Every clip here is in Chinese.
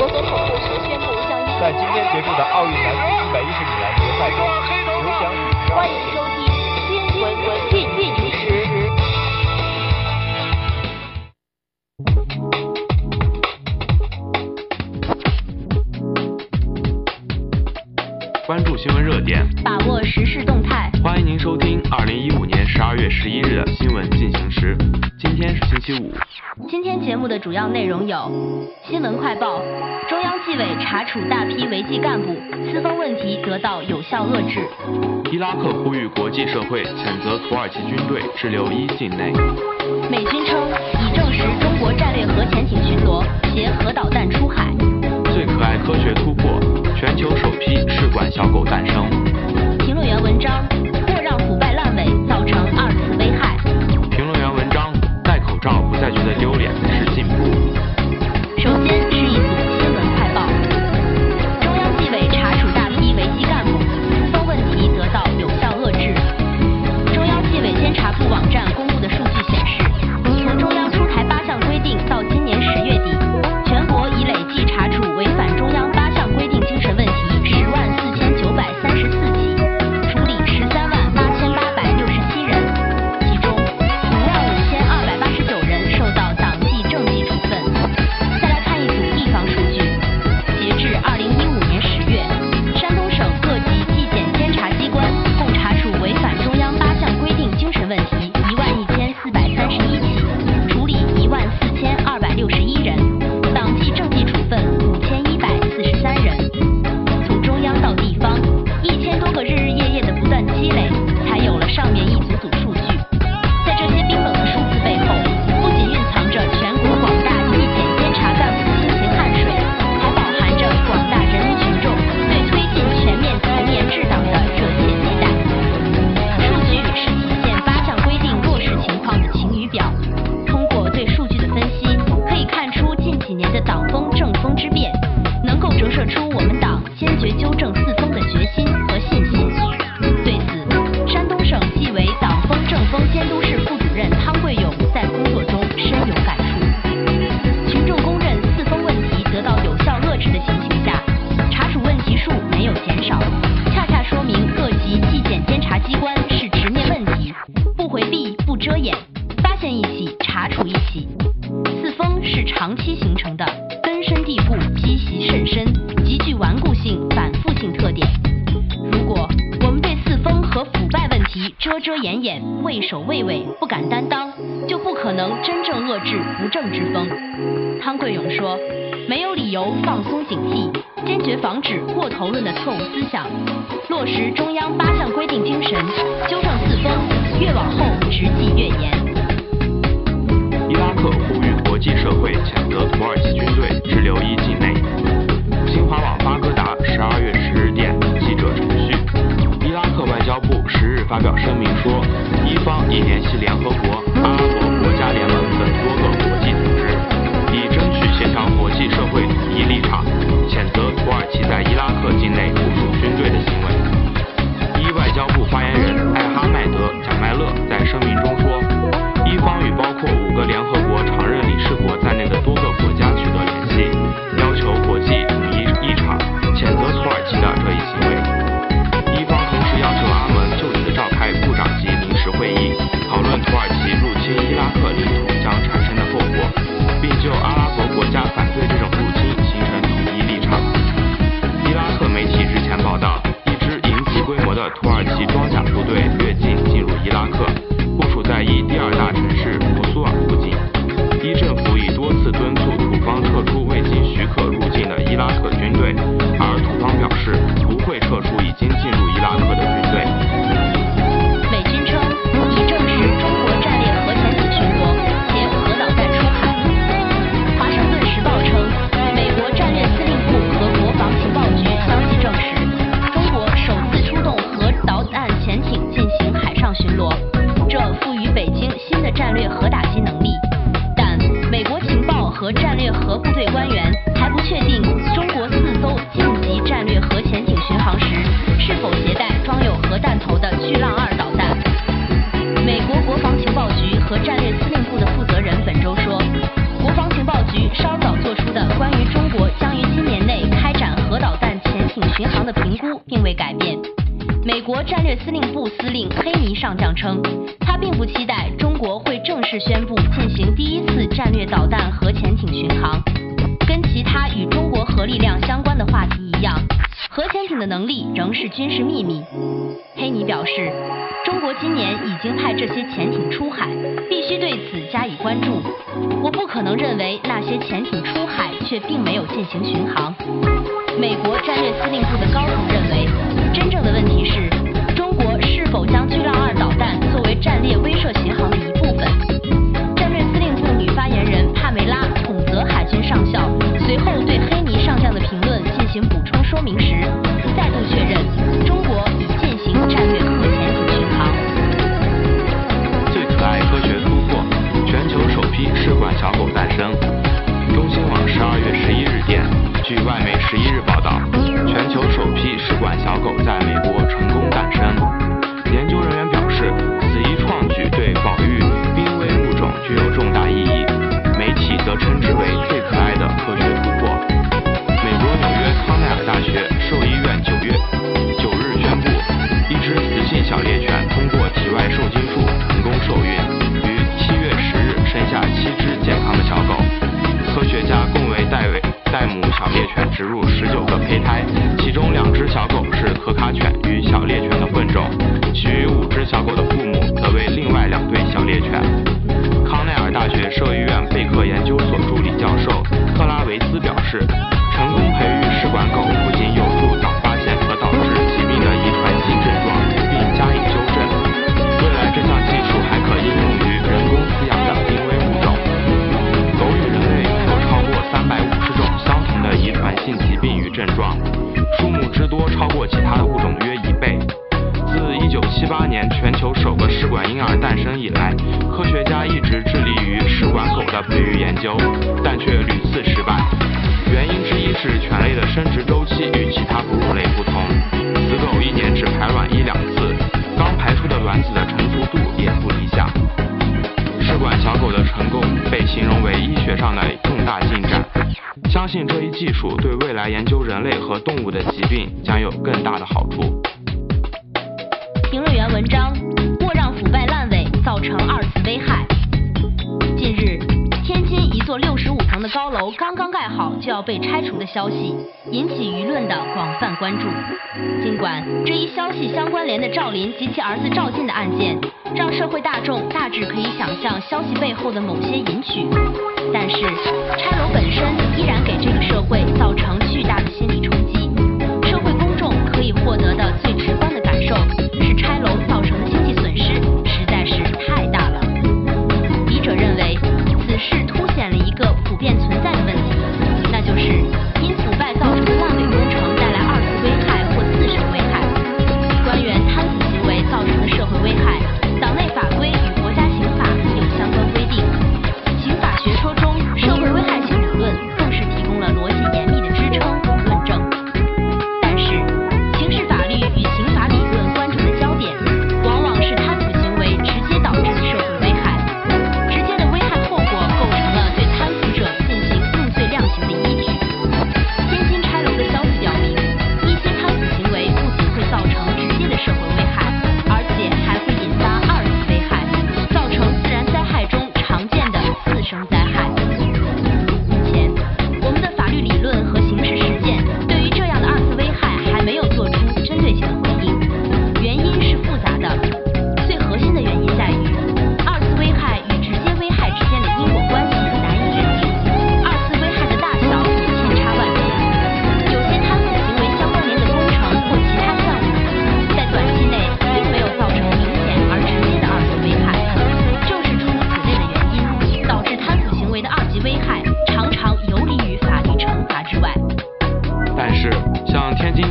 在今天结束的奥运男子一百一十米栏决赛中刘翔欢迎收听天闻文进进行时关注新闻热点。把握时事动态。欢迎您收听二零一五年十二月十一日的新闻进行时。今天是星期五。今天节目的主要内容有：新闻快报，中央纪委查处大批违纪干部，私风问题得到有效遏制；伊拉克呼吁国际社会谴责土耳其军队滞留伊境内；美军称已证实中国战略核潜艇巡逻携核导弹出海；最可爱科学突破，全球首批试管小狗诞生。长期形成的根深蒂固积习甚深极具顽固性反复性特点。如果我们对四风和腐败问题遮遮掩掩畏首畏尾不敢担当就不可能真正遏制不正之风。汤桂勇说没有理由放松警惕坚决防止过头论的错误思想落实中央八项规定精神纠正四风越往后执纪越严。黑尼上将称，他并不期待中国会正式宣布进行第一次战略导弹核潜艇巡航。跟其他与中国核力量相关的话题一样，核潜艇的能力仍是军事秘密。黑尼表示，中国今年已经派这些潜艇出海，必须对此加以关注。我不可能认为那些潜艇出海却并没有进行巡航。美国战略司令部的高层认为，真正的问题是小猎犬的混种，其余五只小狗的父母则为另外两对小猎犬。康奈尔大学兽医院贝克研究所助理教授特拉维斯表示，成功培育试管狗不仅有助早发现可导致疾病的遗传性症状，并加以纠正，未来这项技术还可应用于人工饲养的濒危物种。狗与人类有超过三百五十种相同的遗传性疾病与症状，数目之多超过其他的物种约。1978年全球首个试管婴儿诞生以来，科学家一直致力于试管狗的培育研究，但却屡次失败。原因之一是犬类的生殖周期与其他哺乳类不同，雌狗一年只排卵一两次，刚排出的卵子的成熟度也不理想。试管小狗的成功被形容为医学上的重大进展，相信这一技术对未来研究人类和动物的疾病将有更大的好处。刚刚盖好就要被拆除的消息，引起舆论的广泛关注。尽管这一消息相关联的赵林及其儿子赵进的案件，让社会大众大致可以想象消息背后的某些隐曲，但是拆楼本身依然给这个社会造成巨大的心理冲击。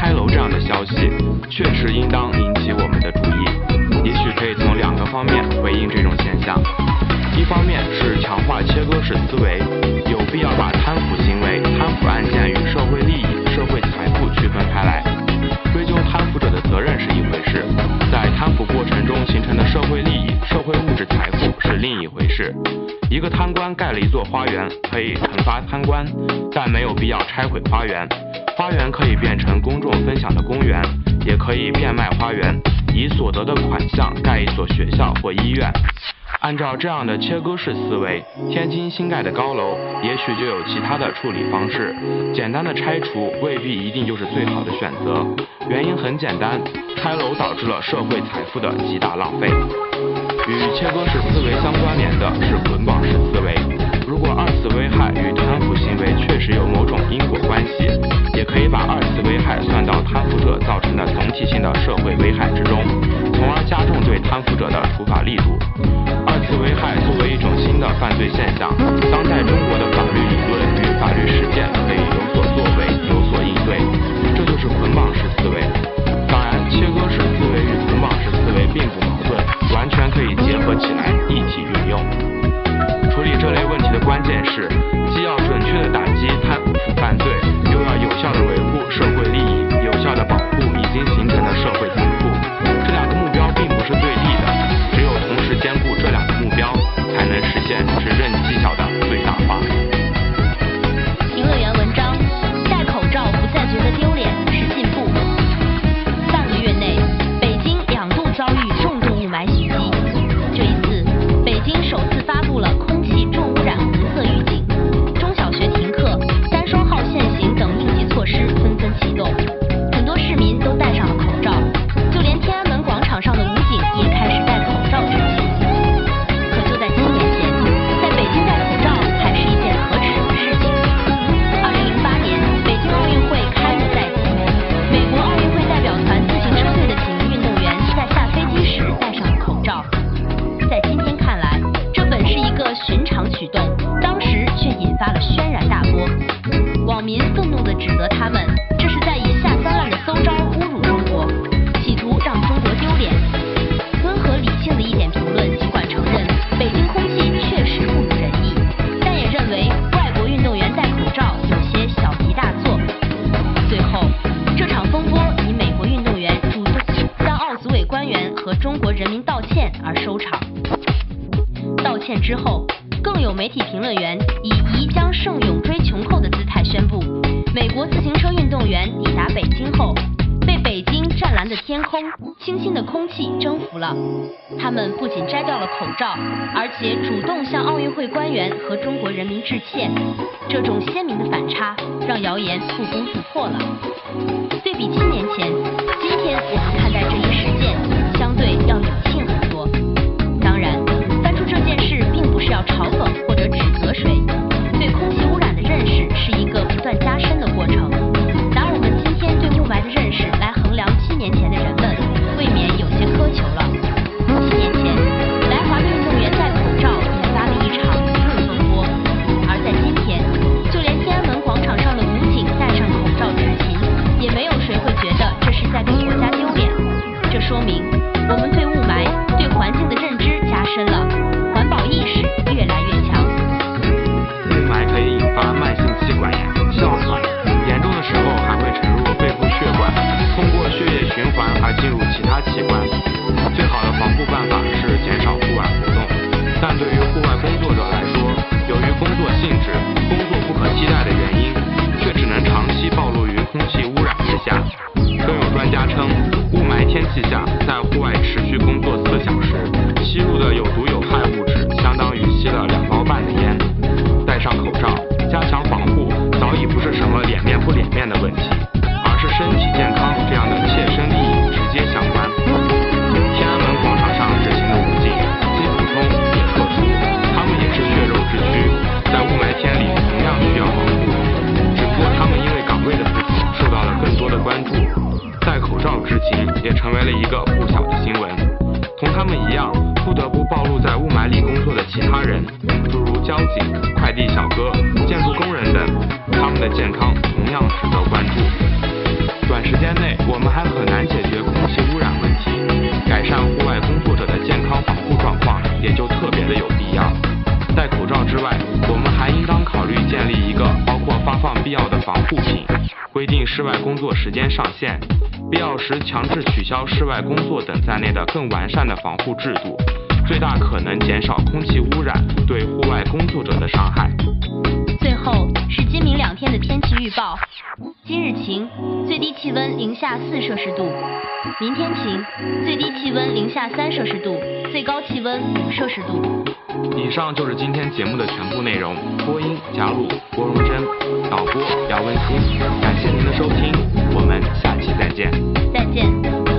拆楼这样的消息，确实应当引起我们的注意。也许可以从两个方面回应这种现象：一方面是强化切割式思维，有必要把贪腐行为、贪腐案件与社会利益、社会财富区分开来。追究贪腐者的责任是一回事，在贪腐过程中形成的社会利益、社会物质财富是另一回事。一个贪官盖了一座花园，可以惩罚贪官，但没有必要拆毁花园。花园可以变成公众分享的公园，也可以变卖花园，以所得的款项盖一所学校或医院。按照这样的切割式思维，天津新盖的高楼也许就有其他的处理方式。简单的拆除未必一定就是最好的选择。原因很简单，拆楼导致了社会财富的极大浪费。与切割式思维相关联的是捆绑式思维。如果二次危害与贪腐行为确实有社会危害之中，从而加重对贪腐者的处罚力度。二次危害作为一种新的犯罪现象，当代中国的法律理论与法律实践可以有所作为、有所应对，这就是捆绑式思维。当然，切割式思维与捆绑式思维并不矛盾，完全可以结合起来一起运用。处理这类问题的关键是，网民愤怒地指责他们，这是在以下三滥的馊招侮辱中国，企图让中国丢脸。温和理性的一点评论尽管承认北京空气确实不如人意，但也认为外国运动员戴口罩有些小题大做。最后，这场风波以美国运动员主动向奥组委官员和中国人民道歉而收场。道歉之后，更有媒体评论员以“将胜勇追穷寇”的姿态宣布，美国自行车运动员抵达北京后，被北京湛蓝的天空、清新的空气征服了。他们不仅摘掉了口罩，而且主动向奥运会官员和中国人民致歉。这种鲜明的反差，让谣言不攻自破了。对比七年前，交警、快递小哥、建筑工人等，他们的健康同样值得关注。短时间内，我们还很难解决空气污染问题，改善户外工作者的健康防护状况也就特别的有必要。戴口罩之外，我们还应当考虑建立一个包括发放必要的防护品，规定室外工作时间上限，必要时强制取消室外工作等在内的更完善的防护制度，最大可能减少空气污染对户外工作者的伤害。最后是今明两天的天气预报。今日晴，最低气温零下四摄氏度；明天晴，最低气温零下三摄氏度，最高气温五摄氏度。以上就是今天节目的全部内容。播音贾鲁、郭荣珍，导播姚文新。感谢您的收听，我们下期再见再见。